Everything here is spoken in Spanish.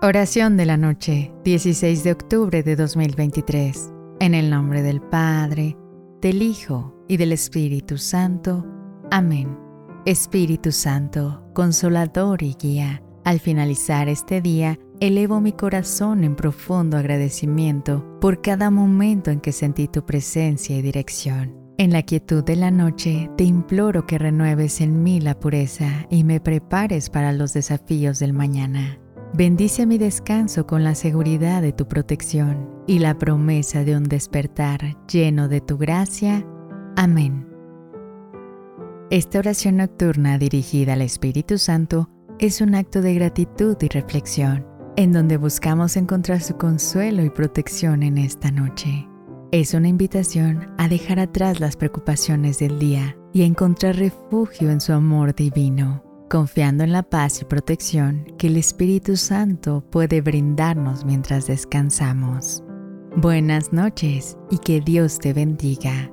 Oración de la noche, 16 de octubre de 2023. En el nombre del Padre, del Hijo y del Espíritu Santo. Amén. Espíritu Santo, consolador y guía, al finalizar este día, elevo mi corazón en profundo agradecimiento por cada momento en que sentí tu presencia y dirección. En la quietud de la noche te imploro que renueves en mí la pureza y me prepares para los desafíos del mañana. Bendice mi descanso con la seguridad de tu protección y la promesa de un despertar lleno de tu gracia. Amén. Esta oración nocturna dirigida al Espíritu Santo es un acto de gratitud y reflexión, en donde buscamos encontrar su consuelo y protección en esta noche. Es una invitación a dejar atrás las preocupaciones del día y a encontrar refugio en su amor divino confiando en la paz y protección que el Espíritu Santo puede brindarnos mientras descansamos. Buenas noches y que Dios te bendiga.